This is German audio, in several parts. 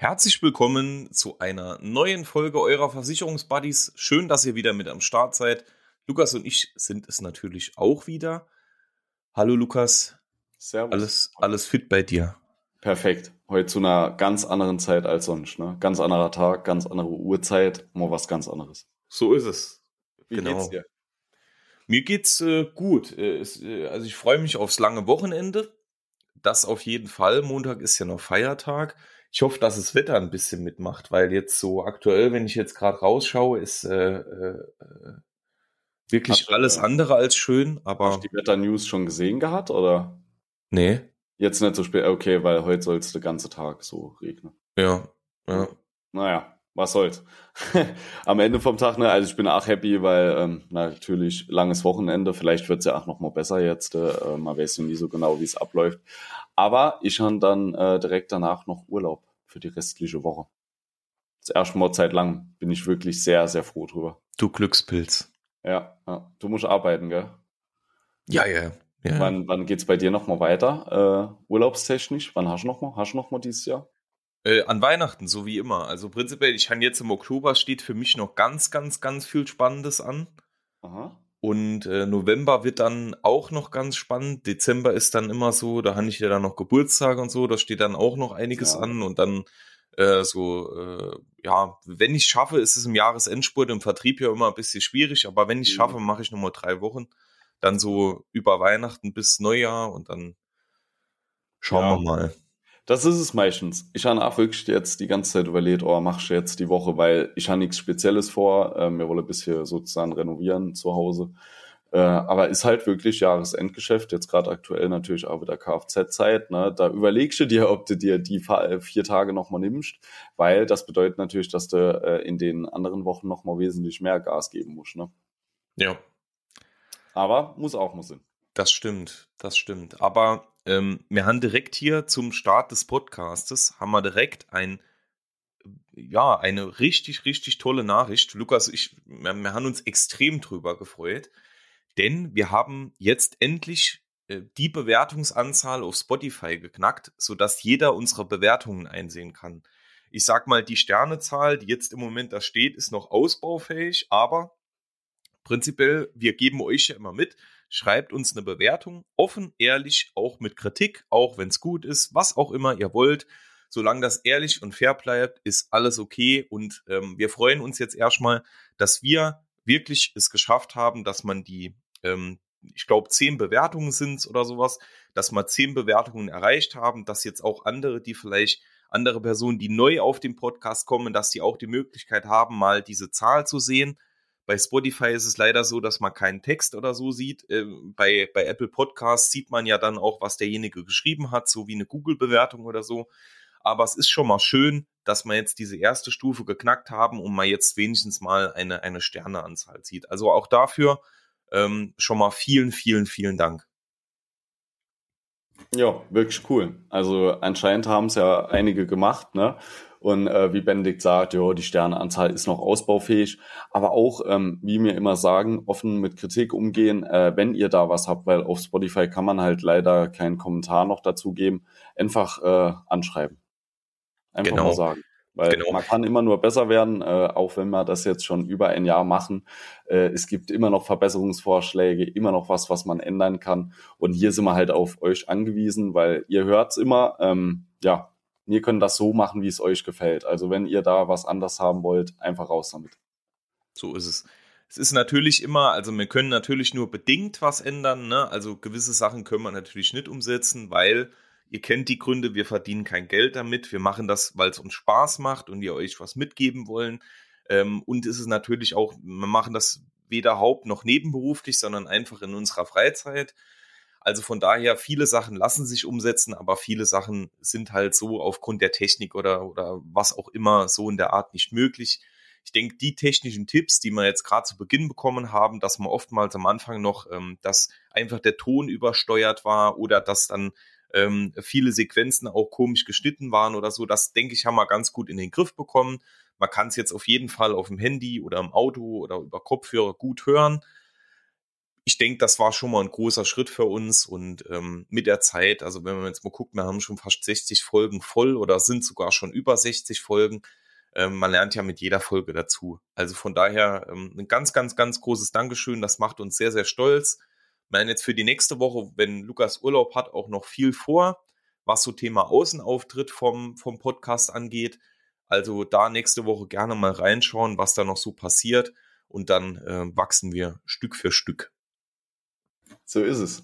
Herzlich willkommen zu einer neuen Folge eurer Versicherungsbuddies. Schön, dass ihr wieder mit am Start seid. Lukas und ich sind es natürlich auch wieder. Hallo Lukas. Servus. Alles, alles fit bei dir? Perfekt. Heute zu einer ganz anderen Zeit als sonst. Ne? Ganz anderer Tag, ganz andere Uhrzeit, mal was ganz anderes. So ist es. Wie Genau. geht's dir? Mir geht's äh, gut. Äh, es, äh, also ich freue mich aufs lange Wochenende. Das auf jeden Fall. Montag ist ja noch Feiertag. Ich hoffe, dass das Wetter ein bisschen mitmacht, weil jetzt so aktuell, wenn ich jetzt gerade rausschaue, ist äh, äh, äh, wirklich Hast du, alles äh, andere als schön. Aber Hast du die Wetter-News schon gesehen gehabt oder nee, jetzt nicht so spät? Okay, weil heute soll es den ganzen Tag so regnen. ja, ja. Naja, was soll's. Am Ende vom Tag, ne, also ich bin auch happy, weil ähm, natürlich langes Wochenende, vielleicht wird's ja auch noch mal besser jetzt, äh, man weiß ja nie so genau, wie es abläuft. Aber ich habe dann äh, direkt danach noch Urlaub für die restliche Woche. Das erste Mal seit lang bin ich wirklich sehr, sehr froh drüber. Du Glückspilz. Ja, ja. du musst arbeiten, gell? Ja, ja. ja. Wann, wann geht's bei dir noch mal weiter, äh, urlaubstechnisch? Wann hast du noch mal? Hast du noch mal dieses Jahr? Äh, an Weihnachten, so wie immer. Also prinzipiell, ich kann jetzt im Oktober steht für mich noch ganz, ganz, ganz viel Spannendes an. Aha. Und äh, November wird dann auch noch ganz spannend. Dezember ist dann immer so, da habe ich ja dann noch Geburtstag und so, da steht dann auch noch einiges Ja. an. Und dann äh, so, äh, ja, wenn ich schaffe, ist es im Jahresendspurt im Vertrieb ja immer ein bisschen schwierig, aber wenn ich Mhm. schaffe, mache ich nochmal drei Wochen. Dann so über Weihnachten bis Neujahr und dann schauen Ja. wir mal. Das ist es meistens. Ich habe auch wirklich jetzt die ganze Zeit überlegt, oh, machst du jetzt die Woche, weil ich habe nichts Spezielles vor. Ähm, wir wollen ein bisschen sozusagen renovieren zu Hause. Äh, aber ist halt wirklich Jahresendgeschäft, jetzt gerade aktuell natürlich auch wieder Kfz-Zeit. Ne? Da überlegst du dir, ob du dir die äh, vier Tage nochmal nimmst, weil das bedeutet natürlich, dass du äh, in den anderen Wochen nochmal wesentlich mehr Gas geben musst. Ne? Ja. Aber muss auch mal Sinn. Das stimmt, das stimmt. Aber ähm, wir haben direkt hier zum Start des Podcastes, haben wir direkt ein, ja, eine richtig, richtig tolle Nachricht. Lukas, ich, wir, wir haben uns extrem drüber gefreut, denn wir haben jetzt endlich äh, die Bewertungsanzahl auf Spotify geknackt, sodass jeder unsere Bewertungen einsehen kann. Ich sag mal, die Sternezahl, die jetzt im Moment da steht, ist noch ausbaufähig, aber prinzipiell, wir geben euch ja immer mit, schreibt uns eine Bewertung, offen, ehrlich, auch mit Kritik, auch wenn es gut ist, was auch immer ihr wollt. Solange das ehrlich und fair bleibt, ist alles okay. Und ähm, wir freuen uns jetzt erstmal, dass wir wirklich es geschafft haben, dass man die, ähm, ich glaube, zehn Bewertungen sind oder sowas, dass wir zehn Bewertungen erreicht haben, dass jetzt auch andere, die vielleicht andere Personen, die neu auf den Podcast kommen, dass die auch die Möglichkeit haben, mal diese Zahl zu sehen. Bei Spotify ist es leider so, dass man keinen Text oder so sieht. Ähm, Bei, bei Apple Podcasts sieht man ja dann auch, was derjenige geschrieben hat, so wie eine Google-Bewertung oder so. Aber es ist schon mal schön, dass wir jetzt diese erste Stufe geknackt haben und man jetzt wenigstens mal eine, eine Sterneanzahl sieht. Also auch dafür ähm, schon mal vielen, vielen, vielen Dank. Ja, wirklich cool. Also anscheinend haben es ja einige gemacht, ne? Und äh, wie Benedikt sagt, ja, die Sterneanzahl ist noch ausbaufähig. Aber auch, ähm, wie wir immer sagen, offen mit Kritik umgehen, äh, wenn ihr da was habt, weil auf Spotify kann man halt leider keinen Kommentar noch dazu geben, einfach äh, anschreiben. Einfach Genau. mal sagen. Weil Genau. man kann immer nur besser werden, äh, auch wenn wir das jetzt schon über ein Jahr machen. Äh, es gibt immer noch Verbesserungsvorschläge, immer noch was, was man ändern kann. Und hier sind wir halt auf euch angewiesen, weil ihr hört's immer. Ähm, ja, wir können das so machen, wie es euch gefällt. Also wenn ihr da was anders haben wollt, einfach raus damit. So ist es. Es ist natürlich immer, also wir können natürlich nur bedingt was ändern, ne? Also gewisse Sachen können wir natürlich nicht umsetzen, weil ihr kennt die Gründe, wir verdienen kein Geld damit, wir machen das, weil es uns Spaß macht und wir euch was mitgeben wollen. Ähm, und es ist natürlich auch, wir machen das weder haupt- noch nebenberuflich, sondern einfach in unserer Freizeit. Also von daher, viele Sachen lassen sich umsetzen, aber viele Sachen sind halt so aufgrund der Technik oder, oder was auch immer so in der Art nicht möglich. Ich denke, die technischen Tipps, die wir jetzt gerade zu Beginn bekommen haben, dass man oftmals am Anfang noch, ähm, dass einfach der Ton übersteuert war oder dass dann ähm, viele Sequenzen auch komisch geschnitten waren oder so, das denke ich, haben wir ganz gut in den Griff bekommen. Man kann es jetzt auf jeden Fall auf dem Handy oder im Auto oder über Kopfhörer gut hören ich denke, das war schon mal ein großer Schritt für uns und ähm, mit der Zeit, also wenn man jetzt mal guckt, wir haben schon fast 60 Folgen voll oder sind sogar schon über 60 Folgen. Ähm, man lernt ja mit jeder Folge dazu. Also von daher ähm, ein ganz, ganz, ganz großes Dankeschön. Das macht uns sehr, sehr stolz. Ich meine jetzt für die nächste Woche, wenn Lukas Urlaub hat, auch noch viel vor, was so Thema Außenauftritt vom, vom Podcast angeht. Also da nächste Woche gerne mal reinschauen, was da noch so passiert. Und dann äh, wachsen wir Stück für Stück. So ist es.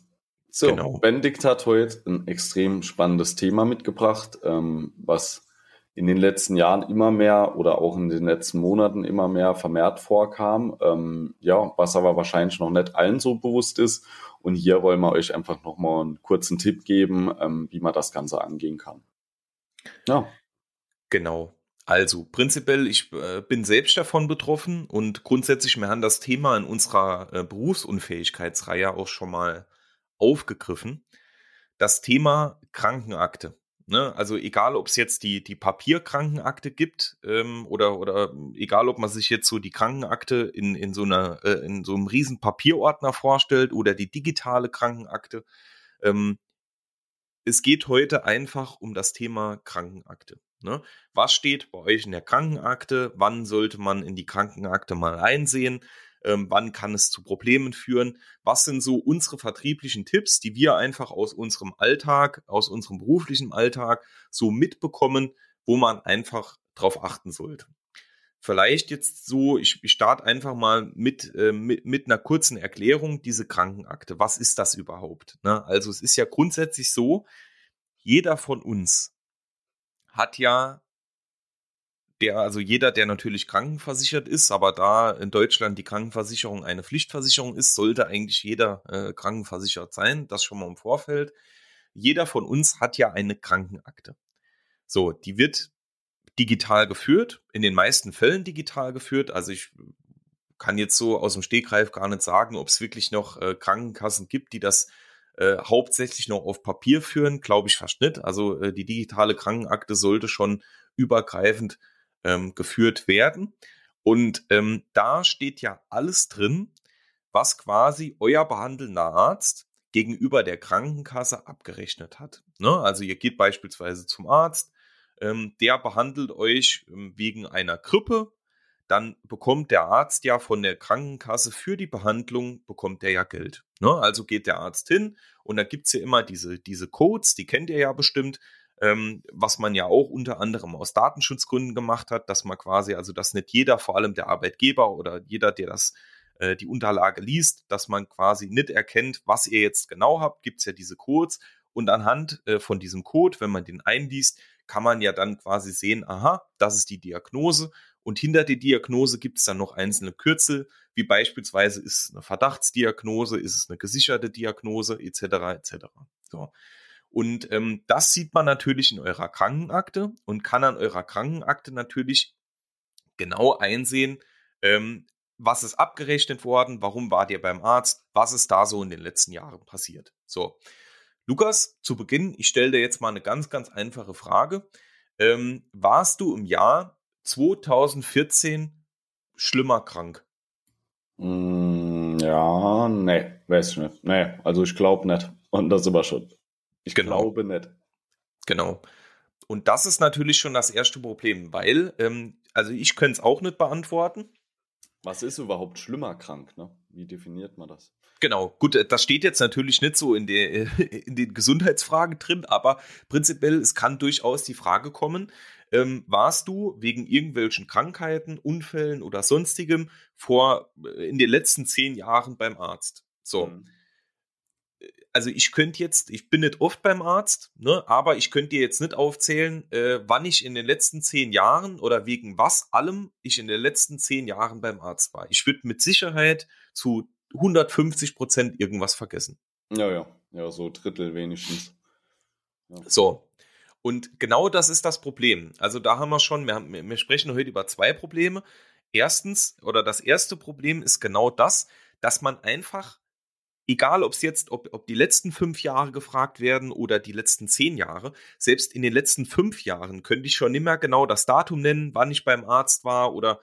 So, genau. Benedikt hat heute ein extrem spannendes Thema mitgebracht, ähm, was in den letzten Jahren immer mehr oder auch in den letzten Monaten immer mehr vermehrt vorkam. Ähm, ja, was aber wahrscheinlich noch nicht allen so bewusst ist. Und hier wollen wir euch einfach nochmal einen kurzen Tipp geben, ähm, wie man das Ganze angehen kann. Ja. Genau. Also prinzipiell, ich äh, bin selbst davon betroffen und grundsätzlich, wir haben das Thema in unserer äh, Berufsunfähigkeitsreihe auch schon mal aufgegriffen. Das Thema Krankenakte. Ne? Also egal, ob es jetzt die, die Papierkrankenakte gibt ähm, oder, oder egal, ob man sich jetzt so die Krankenakte in, in, so, einer, äh, in so einem riesen Papierordner vorstellt oder die digitale Krankenakte. Ähm, es geht heute einfach um das Thema Krankenakte. Ne? Was steht bei euch in der Krankenakte? Wann sollte man in die Krankenakte mal einsehen? Ähm, wann kann es zu Problemen führen? Was sind so unsere vertrieblichen Tipps, die wir einfach aus unserem Alltag, aus unserem beruflichen Alltag so mitbekommen, wo man einfach drauf achten sollte? Vielleicht jetzt so, ich, ich starte einfach mal mit, äh, mit, mit einer kurzen Erklärung, diese Krankenakte. Was ist das überhaupt? Ne? Also es ist ja grundsätzlich so, jeder von uns hat ja der, also jeder, der natürlich krankenversichert ist, aber da in Deutschland die Krankenversicherung eine Pflichtversicherung ist, sollte eigentlich jeder äh, krankenversichert sein. Das schon mal im Vorfeld. Jeder von uns hat ja eine Krankenakte. So, die wird digital geführt, in den meisten Fällen digital geführt. Also ich kann jetzt so aus dem Stegreif gar nicht sagen, ob es wirklich noch äh, Krankenkassen gibt, die das äh, hauptsächlich noch auf Papier führen, glaube ich nicht. Also äh, die digitale Krankenakte sollte schon übergreifend ähm, geführt werden. Und ähm, da steht ja alles drin, was quasi euer behandelnder Arzt gegenüber der Krankenkasse abgerechnet hat. Ne? Also ihr geht beispielsweise zum Arzt, ähm, der behandelt euch ähm, wegen einer Grippe dann bekommt der Arzt ja von der Krankenkasse für die Behandlung, bekommt er ja Geld. Ne? Also geht der Arzt hin und da gibt es ja immer diese, diese Codes, die kennt ihr ja bestimmt, ähm, was man ja auch unter anderem aus Datenschutzgründen gemacht hat, dass man quasi, also dass nicht jeder, vor allem der Arbeitgeber oder jeder, der das äh, die Unterlage liest, dass man quasi nicht erkennt, was ihr jetzt genau habt, gibt es ja diese Codes und anhand äh, von diesem Code, wenn man den einliest, kann man ja dann quasi sehen, aha, das ist die Diagnose und hinter der Diagnose gibt es dann noch einzelne Kürzel, wie beispielsweise ist es eine Verdachtsdiagnose, ist es eine gesicherte Diagnose, etc. etc. So. Und ähm, das sieht man natürlich in eurer Krankenakte und kann an eurer Krankenakte natürlich genau einsehen, ähm, was ist abgerechnet worden, warum wart ihr beim Arzt, was ist da so in den letzten Jahren passiert. So, Lukas, zu Beginn, ich stelle dir jetzt mal eine ganz, ganz einfache Frage. Ähm, warst du im Jahr 2014 schlimmer krank? Mm, ja, nee, weiß ich nicht. Nee, also ich glaube nicht. Und das immer schon. Ich genau. glaube nicht. Genau. Und das ist natürlich schon das erste Problem, weil, ähm, also ich könnte es auch nicht beantworten. Was ist überhaupt schlimmer krank? Ne? Wie definiert man das? Genau, gut, äh, das steht jetzt natürlich nicht so in, der, in den Gesundheitsfragen drin, aber prinzipiell, es kann durchaus die Frage kommen, ähm, warst du wegen irgendwelchen Krankheiten, Unfällen oder sonstigem vor äh, in den letzten zehn Jahren beim Arzt? So. Mhm. Äh, also ich könnte jetzt, ich bin nicht oft beim Arzt, ne, aber ich könnte dir jetzt nicht aufzählen, äh, wann ich in den letzten zehn Jahren oder wegen was allem ich in den letzten zehn Jahren beim Arzt war. Ich würde mit Sicherheit zu 150 Prozent irgendwas vergessen. Ja, ja, ja, so Drittel wenigstens. Ja. So, und genau das ist das Problem. Also da haben wir schon, wir, haben, wir sprechen heute über zwei Probleme. Erstens, oder das erste Problem ist genau das, dass man einfach, egal ob es jetzt, ob, ob die letzten fünf Jahre gefragt werden oder die letzten zehn Jahre, selbst in den letzten fünf Jahren könnte ich schon immer genau das Datum nennen, wann ich beim Arzt war oder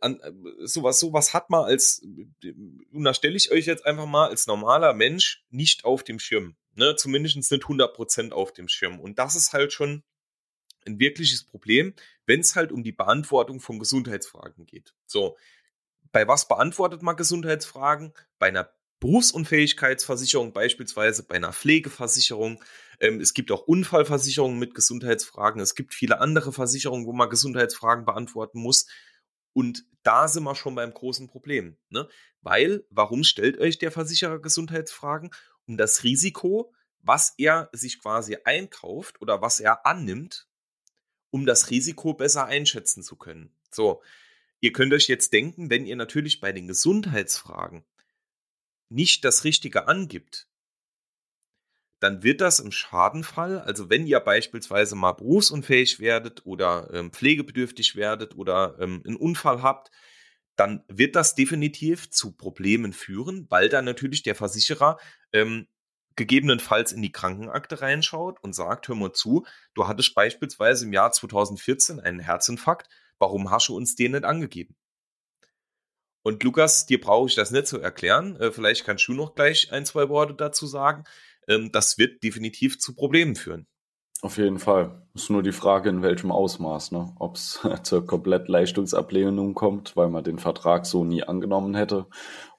an, sowas, sowas hat man als, und da stelle ich euch jetzt einfach mal als normaler Mensch nicht auf dem Schirm. Ne? Zumindest nicht 100% auf dem Schirm. Und das ist halt schon ein wirkliches Problem, wenn es halt um die Beantwortung von Gesundheitsfragen geht. So, bei was beantwortet man Gesundheitsfragen? Bei einer Berufsunfähigkeitsversicherung beispielsweise, bei einer Pflegeversicherung. Ähm, es gibt auch Unfallversicherungen mit Gesundheitsfragen. Es gibt viele andere Versicherungen, wo man Gesundheitsfragen beantworten muss. Und da sind wir schon beim großen Problem. Ne? Weil, warum stellt euch der Versicherer Gesundheitsfragen? Um das Risiko, was er sich quasi einkauft oder was er annimmt, um das Risiko besser einschätzen zu können. So, ihr könnt euch jetzt denken, wenn ihr natürlich bei den Gesundheitsfragen nicht das Richtige angibt, dann wird das im Schadenfall, also wenn ihr beispielsweise mal berufsunfähig werdet oder ähm, pflegebedürftig werdet oder ähm, einen Unfall habt, dann wird das definitiv zu Problemen führen, weil dann natürlich der Versicherer ähm, gegebenenfalls in die Krankenakte reinschaut und sagt, hör mal zu, du hattest beispielsweise im Jahr 2014 einen Herzinfarkt, warum hast du uns den nicht angegeben? Und Lukas, dir brauche ich das nicht zu erklären. Äh, vielleicht kannst du noch gleich ein, zwei Worte dazu sagen. Ähm, das wird definitiv zu Problemen führen. Auf jeden Fall. Ist nur die Frage, in welchem Ausmaß, ne? Ob es zur Komplettleistungsablehnung kommt, weil man den Vertrag so nie angenommen hätte,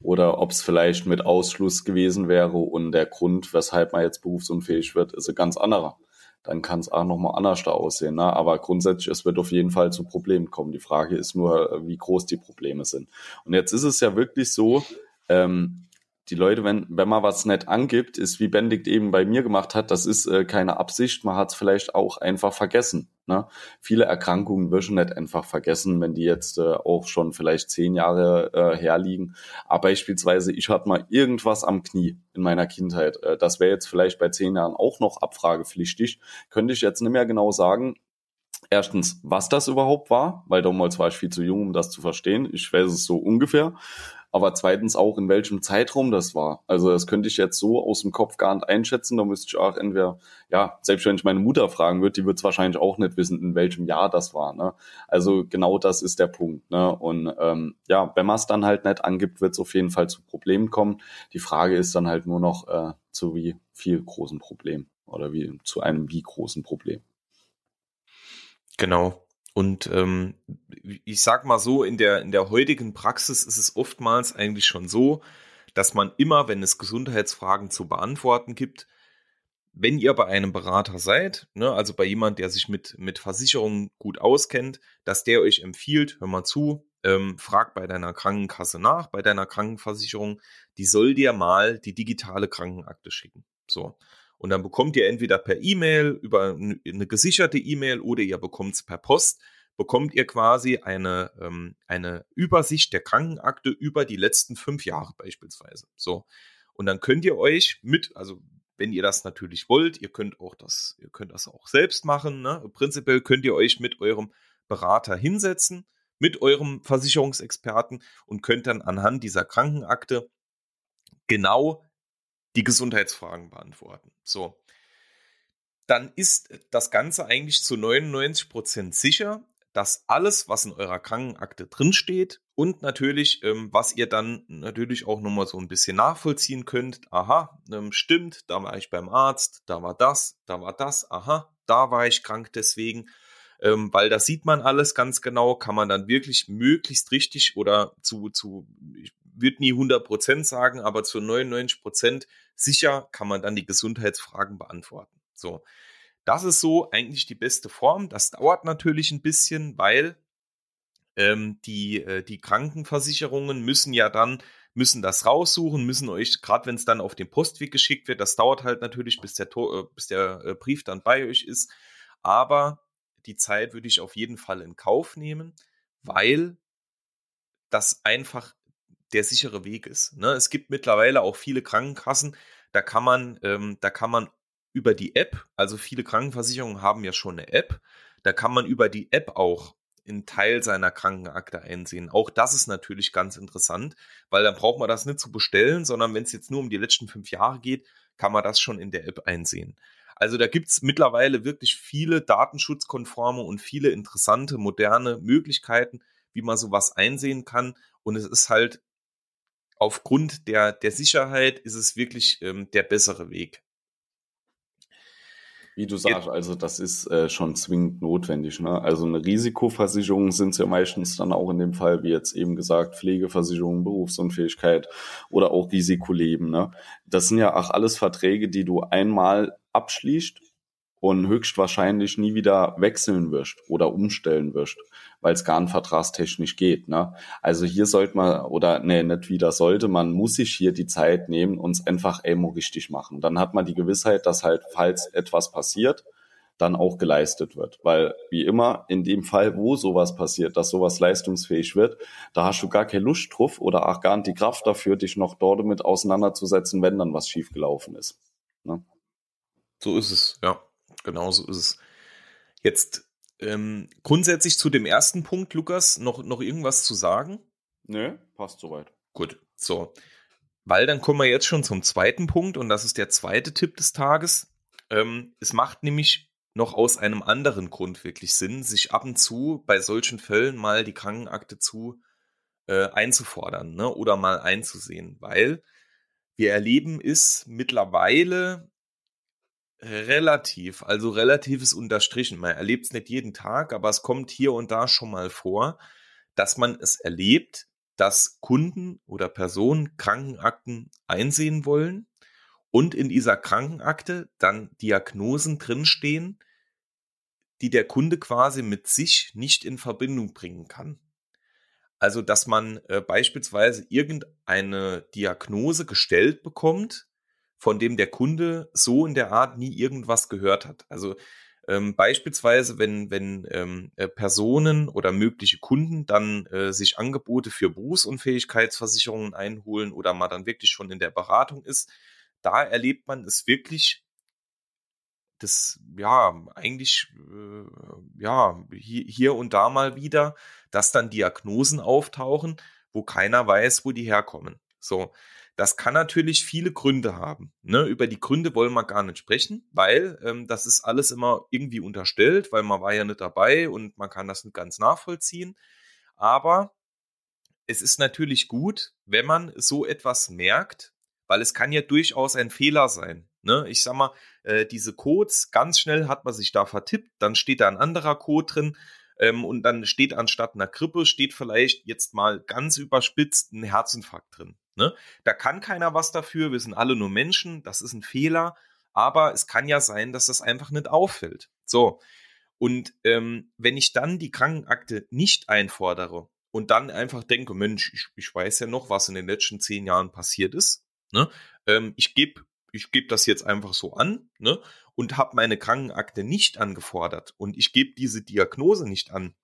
oder ob es vielleicht mit Ausschluss gewesen wäre und der Grund, weshalb man jetzt berufsunfähig wird, ist ein ganz anderer dann kann es auch nochmal anders da aussehen. Ne? Aber grundsätzlich, es wird auf jeden Fall zu Problemen kommen. Die Frage ist nur, wie groß die Probleme sind. Und jetzt ist es ja wirklich so, ähm, die Leute, wenn, wenn man was nicht angibt, ist wie Benedikt eben bei mir gemacht hat, das ist äh, keine Absicht, man hat es vielleicht auch einfach vergessen. Ne? Viele Erkrankungen wirst nicht einfach vergessen, wenn die jetzt äh, auch schon vielleicht zehn Jahre äh, herliegen. Aber beispielsweise, ich hatte mal irgendwas am Knie in meiner Kindheit. Äh, das wäre jetzt vielleicht bei zehn Jahren auch noch abfragepflichtig. Könnte ich jetzt nicht mehr genau sagen, erstens, was das überhaupt war, weil damals war ich viel zu jung, um das zu verstehen. Ich weiß es so ungefähr aber zweitens auch in welchem Zeitraum das war. Also das könnte ich jetzt so aus dem Kopf gar nicht einschätzen. Da müsste ich auch entweder, ja, selbst wenn ich meine Mutter fragen würde, die wird es wahrscheinlich auch nicht wissen, in welchem Jahr das war. Ne? Also genau das ist der Punkt. Ne? Und ähm, ja, wenn man es dann halt nicht angibt, wird es auf jeden Fall zu Problemen kommen. Die Frage ist dann halt nur noch äh, zu wie viel großen Problem oder wie zu einem wie großen Problem. Genau. Und ähm, ich sag mal so, in der, in der heutigen Praxis ist es oftmals eigentlich schon so, dass man immer, wenn es Gesundheitsfragen zu beantworten gibt, wenn ihr bei einem Berater seid, ne, also bei jemand, der sich mit, mit Versicherungen gut auskennt, dass der euch empfiehlt, hör mal zu, ähm, frag bei deiner Krankenkasse nach, bei deiner Krankenversicherung, die soll dir mal die digitale Krankenakte schicken. So. Und dann bekommt ihr entweder per E-Mail, über eine gesicherte E-Mail oder ihr bekommt es per Post, bekommt ihr quasi eine, ähm, eine Übersicht der Krankenakte über die letzten fünf Jahre beispielsweise. So. Und dann könnt ihr euch mit, also wenn ihr das natürlich wollt, ihr könnt auch das, ihr könnt das auch selbst machen. Ne? Prinzipiell könnt ihr euch mit eurem Berater hinsetzen, mit eurem Versicherungsexperten und könnt dann anhand dieser Krankenakte genau die Gesundheitsfragen beantworten. So. Dann ist das Ganze eigentlich zu 99 Prozent sicher, dass alles, was in eurer Krankenakte drinsteht und natürlich, ähm, was ihr dann natürlich auch nochmal so ein bisschen nachvollziehen könnt. Aha, ähm, stimmt, da war ich beim Arzt, da war das, da war das, aha, da war ich krank deswegen. Ähm, weil da sieht man alles ganz genau, kann man dann wirklich möglichst richtig oder zu, zu würde nie 100% sagen, aber zu 99% sicher kann man dann die Gesundheitsfragen beantworten. So. Das ist so eigentlich die beste Form. Das dauert natürlich ein bisschen, weil ähm, die, äh, die Krankenversicherungen müssen ja dann, müssen das raussuchen, müssen euch, gerade wenn es dann auf den Postweg geschickt wird, das dauert halt natürlich, bis der, äh, bis der äh, Brief dann bei euch ist. Aber die Zeit würde ich auf jeden Fall in Kauf nehmen, weil das einfach der sichere Weg ist. Ne? Es gibt mittlerweile auch viele Krankenkassen, da kann man, ähm, da kann man über die App, also viele Krankenversicherungen haben ja schon eine App, da kann man über die App auch einen Teil seiner Krankenakte einsehen. Auch das ist natürlich ganz interessant, weil dann braucht man das nicht zu bestellen, sondern wenn es jetzt nur um die letzten fünf Jahre geht, kann man das schon in der App einsehen. Also da gibt es mittlerweile wirklich viele datenschutzkonforme und viele interessante, moderne Möglichkeiten, wie man sowas einsehen kann. Und es ist halt aufgrund der, der Sicherheit ist es wirklich ähm, der bessere Weg. Wie du sagst, also das ist äh, schon zwingend notwendig. Ne? Also eine Risikoversicherung sind es ja meistens dann auch in dem Fall, wie jetzt eben gesagt, Pflegeversicherung, Berufsunfähigkeit oder auch Risikoleben. Ne? Das sind ja auch alles Verträge, die du einmal abschließt und höchstwahrscheinlich nie wieder wechseln wirst oder umstellen wirst, weil es gar nicht vertragstechnisch geht. Ne? Also hier sollte man, oder nee, nicht wieder sollte, man muss sich hier die Zeit nehmen und es einfach emo richtig machen. Dann hat man die Gewissheit, dass halt, falls etwas passiert, dann auch geleistet wird. Weil, wie immer, in dem Fall, wo sowas passiert, dass sowas leistungsfähig wird, da hast du gar keine Lust drauf oder auch gar nicht die Kraft dafür, dich noch dort damit auseinanderzusetzen, wenn dann was schiefgelaufen ist. Ne? So ist es, ja. Genau so ist es. Jetzt ähm, grundsätzlich zu dem ersten Punkt, Lukas, noch, noch irgendwas zu sagen? Nö, passt soweit. Gut, so. Weil dann kommen wir jetzt schon zum zweiten Punkt und das ist der zweite Tipp des Tages. Ähm, es macht nämlich noch aus einem anderen Grund wirklich Sinn, sich ab und zu bei solchen Fällen mal die Krankenakte zu äh, einzufordern ne, oder mal einzusehen, weil wir erleben es mittlerweile Relativ, also relativ ist unterstrichen. Man erlebt es nicht jeden Tag, aber es kommt hier und da schon mal vor, dass man es erlebt, dass Kunden oder Personen Krankenakten einsehen wollen und in dieser Krankenakte dann Diagnosen drinstehen, die der Kunde quasi mit sich nicht in Verbindung bringen kann. Also, dass man äh, beispielsweise irgendeine Diagnose gestellt bekommt, von dem der Kunde so in der Art nie irgendwas gehört hat. Also ähm, beispielsweise, wenn, wenn ähm, äh, Personen oder mögliche Kunden dann äh, sich Angebote für Berufsunfähigkeitsversicherungen einholen oder man dann wirklich schon in der Beratung ist, da erlebt man es wirklich, das, ja, eigentlich, äh, ja, hier, hier und da mal wieder, dass dann Diagnosen auftauchen, wo keiner weiß, wo die herkommen. So, das kann natürlich viele Gründe haben. Ne? Über die Gründe wollen wir gar nicht sprechen, weil ähm, das ist alles immer irgendwie unterstellt, weil man war ja nicht dabei und man kann das nicht ganz nachvollziehen. Aber es ist natürlich gut, wenn man so etwas merkt, weil es kann ja durchaus ein Fehler sein. Ne? Ich sag mal, äh, diese Codes, ganz schnell hat man sich da vertippt, dann steht da ein anderer Code drin ähm, und dann steht anstatt einer Grippe, steht vielleicht jetzt mal ganz überspitzt ein Herzinfarkt drin. Ne? Da kann keiner was dafür, wir sind alle nur Menschen, das ist ein Fehler, aber es kann ja sein, dass das einfach nicht auffällt. So. Und ähm, wenn ich dann die Krankenakte nicht einfordere und dann einfach denke, Mensch, ich, ich weiß ja noch, was in den letzten zehn Jahren passiert ist, ne? ähm, ich gebe ich gebe das jetzt einfach so an ne? und habe meine Krankenakte nicht angefordert und ich gebe diese Diagnose nicht an,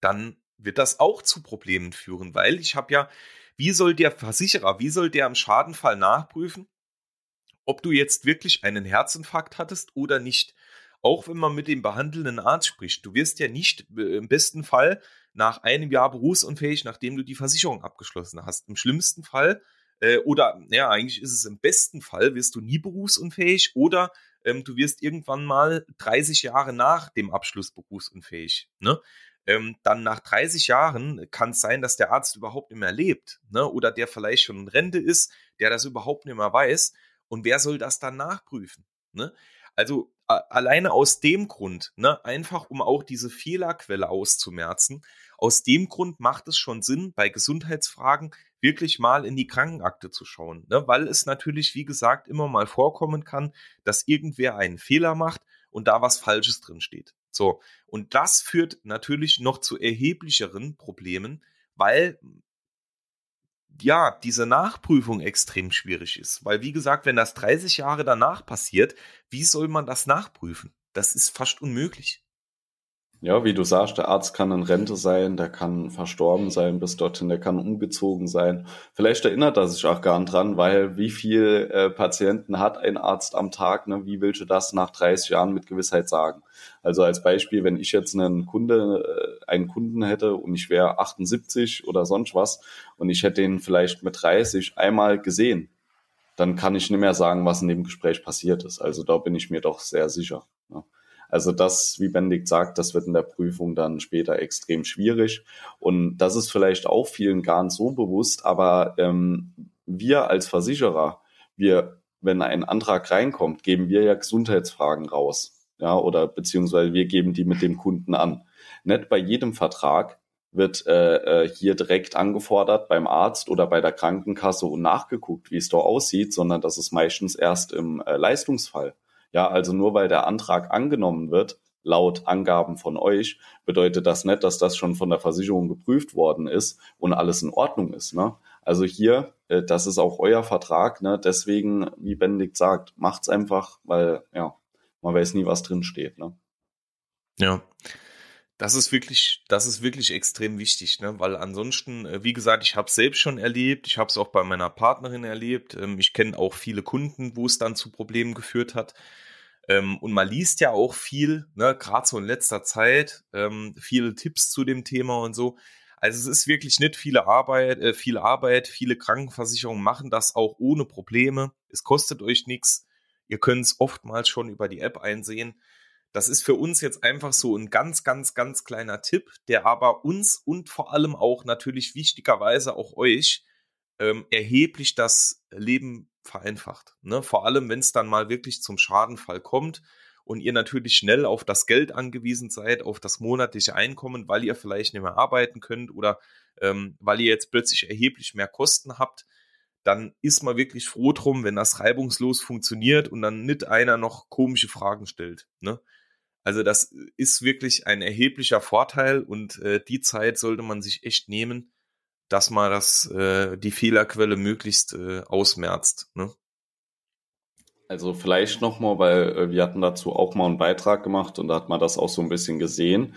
dann wird das auch zu Problemen führen, weil ich habe ja wie soll der Versicherer, wie soll der im Schadenfall nachprüfen, ob du jetzt wirklich einen Herzinfarkt hattest oder nicht? Auch wenn man mit dem behandelnden Arzt spricht. Du wirst ja nicht äh, im besten Fall nach einem Jahr berufsunfähig, nachdem du die Versicherung abgeschlossen hast. Im schlimmsten Fall äh, oder ja, eigentlich ist es im besten Fall, wirst du nie berufsunfähig oder ähm, du wirst irgendwann mal 30 Jahre nach dem Abschluss berufsunfähig. Ne? Ähm, dann nach 30 Jahren kann es sein, dass der Arzt überhaupt nicht mehr lebt, ne? Oder der vielleicht schon in Rente ist, der das überhaupt nicht mehr weiß. Und wer soll das dann nachprüfen? Ne? Also alleine aus dem Grund, ne, einfach um auch diese Fehlerquelle auszumerzen, aus dem Grund macht es schon Sinn, bei Gesundheitsfragen wirklich mal in die Krankenakte zu schauen, ne, weil es natürlich, wie gesagt, immer mal vorkommen kann, dass irgendwer einen Fehler macht und da was Falsches drin steht. So, und das führt natürlich noch zu erheblicheren Problemen, weil ja, diese Nachprüfung extrem schwierig ist. Weil, wie gesagt, wenn das 30 Jahre danach passiert, wie soll man das nachprüfen? Das ist fast unmöglich. Ja, wie du sagst, der Arzt kann in Rente sein, der kann verstorben sein bis dorthin, der kann umgezogen sein. Vielleicht erinnert er sich auch gar nicht dran, weil wie viel äh, Patienten hat ein Arzt am Tag? Ne? Wie willst du das nach 30 Jahren mit Gewissheit sagen? Also als Beispiel, wenn ich jetzt einen Kunde, äh, einen Kunden hätte und ich wäre 78 oder sonst was und ich hätte ihn vielleicht mit 30 einmal gesehen, dann kann ich nicht mehr sagen, was in dem Gespräch passiert ist. Also da bin ich mir doch sehr sicher. Ne? Also das, wie Benedikt sagt, das wird in der Prüfung dann später extrem schwierig. Und das ist vielleicht auch vielen gar nicht so bewusst, aber ähm, wir als Versicherer, wir, wenn ein Antrag reinkommt, geben wir ja Gesundheitsfragen raus. Ja, oder beziehungsweise wir geben die mit dem Kunden an. Nicht bei jedem Vertrag wird äh, äh, hier direkt angefordert beim Arzt oder bei der Krankenkasse und nachgeguckt, wie es da aussieht, sondern das ist meistens erst im äh, Leistungsfall. Ja, also nur weil der Antrag angenommen wird, laut Angaben von euch, bedeutet das nicht, dass das schon von der Versicherung geprüft worden ist und alles in Ordnung ist. Ne? Also hier, äh, das ist auch euer Vertrag. Ne? Deswegen, wie Benedikt sagt, macht's einfach, weil ja, man weiß nie, was drin steht. Ne? Ja. Das ist wirklich, das ist wirklich extrem wichtig, ne? weil ansonsten, äh, wie gesagt, ich habe es selbst schon erlebt, ich habe es auch bei meiner Partnerin erlebt, ähm, ich kenne auch viele Kunden, wo es dann zu Problemen geführt hat. Ähm, und man liest ja auch viel, ne, gerade so in letzter Zeit, ähm, viele Tipps zu dem Thema und so. Also es ist wirklich nicht viele Arbeit, äh, viel Arbeit, viele Krankenversicherungen machen das auch ohne Probleme. Es kostet euch nichts. Ihr könnt es oftmals schon über die App einsehen. Das ist für uns jetzt einfach so ein ganz, ganz, ganz kleiner Tipp, der aber uns und vor allem auch natürlich wichtigerweise auch euch ähm, erheblich das Leben vereinfacht. Ne? Vor allem, wenn es dann mal wirklich zum Schadenfall kommt und ihr natürlich schnell auf das Geld angewiesen seid, auf das monatliche Einkommen, weil ihr vielleicht nicht mehr arbeiten könnt oder ähm, weil ihr jetzt plötzlich erheblich mehr Kosten habt, dann ist man wirklich froh drum, wenn das reibungslos funktioniert und dann nicht einer noch komische Fragen stellt. Ne? Also das ist wirklich ein erheblicher Vorteil und äh, die Zeit sollte man sich echt nehmen, dass man das, äh, die Fehlerquelle möglichst äh, ausmerzt. Ne? Also vielleicht nochmal, weil äh, wir hatten dazu auch mal einen Beitrag gemacht und da hat man das auch so ein bisschen gesehen.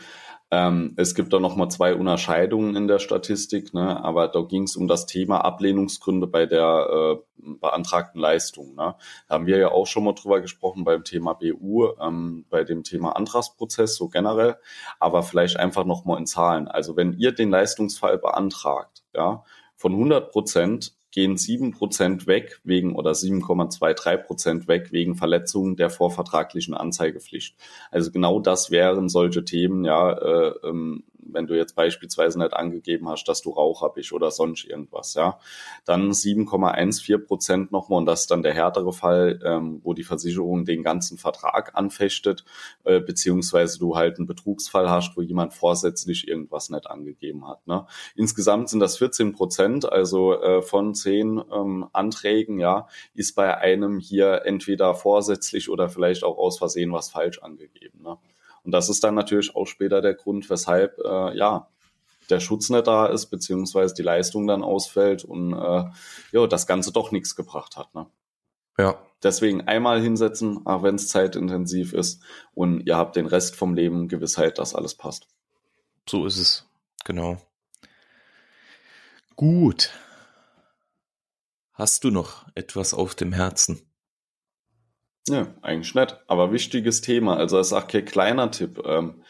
Ähm, es gibt da nochmal zwei Unterscheidungen in der Statistik, ne? aber da ging es um das Thema Ablehnungsgründe bei der äh, beantragten Leistung. Ne? Da haben wir ja auch schon mal drüber gesprochen beim Thema BU, ähm, bei dem Thema Antragsprozess so generell, aber vielleicht einfach nochmal in Zahlen. Also wenn ihr den Leistungsfall beantragt, ja, von 100 Prozent gehen sieben Prozent weg wegen oder 7,23 Prozent weg wegen Verletzungen der vorvertraglichen Anzeigepflicht. Also genau das wären solche Themen, ja, äh, ähm, wenn du jetzt beispielsweise nicht angegeben hast, dass du Raucher bist oder sonst irgendwas, ja, dann 7,14 Prozent nochmal und das ist dann der härtere Fall, ähm, wo die Versicherung den ganzen Vertrag anfechtet, äh, beziehungsweise du halt einen Betrugsfall hast, wo jemand vorsätzlich irgendwas nicht angegeben hat. Ne? Insgesamt sind das 14 Prozent, also äh, von zehn ähm, Anträgen, ja, ist bei einem hier entweder vorsätzlich oder vielleicht auch aus Versehen was falsch angegeben. Ne? Und das ist dann natürlich auch später der Grund, weshalb äh, ja der Schutz nicht da ist, beziehungsweise die Leistung dann ausfällt und äh, ja, das Ganze doch nichts gebracht hat. Ne? Ja. Deswegen einmal hinsetzen, auch wenn es zeitintensiv ist, und ihr habt den Rest vom Leben Gewissheit, dass alles passt. So ist es. Genau. Gut. Hast du noch etwas auf dem Herzen? Ja, eigentlich nicht. Aber wichtiges Thema. Also das ist auch kein kleiner Tipp. Ähm,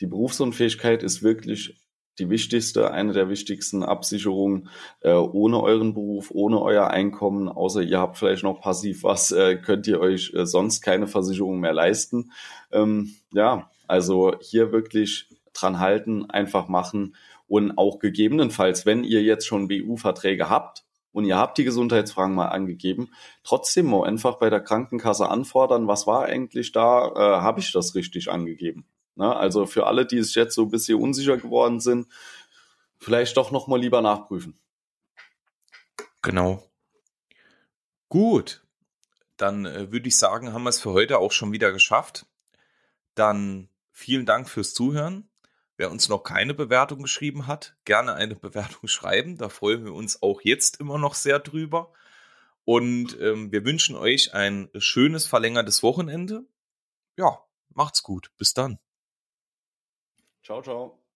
die Berufsunfähigkeit ist wirklich die wichtigste, eine der wichtigsten Absicherungen. Äh, ohne euren Beruf, ohne euer Einkommen, außer ihr habt vielleicht noch passiv was, äh, könnt ihr euch äh, sonst keine Versicherung mehr leisten. Ähm, ja, also hier wirklich dran halten, einfach machen und auch gegebenenfalls, wenn ihr jetzt schon BU-Verträge habt, und ihr habt die Gesundheitsfragen mal angegeben, trotzdem mal einfach bei der Krankenkasse anfordern, was war eigentlich da, äh, habe ich das richtig angegeben? Ne? Also für alle, die es jetzt so ein bisschen unsicher geworden sind, vielleicht doch nochmal lieber nachprüfen. Genau. Gut, dann äh, würde ich sagen, haben wir es für heute auch schon wieder geschafft. Dann vielen Dank fürs Zuhören. Wer uns noch keine Bewertung geschrieben hat, gerne eine Bewertung schreiben. Da freuen wir uns auch jetzt immer noch sehr drüber. Und ähm, wir wünschen euch ein schönes verlängertes Wochenende. Ja, macht's gut. Bis dann. Ciao, ciao.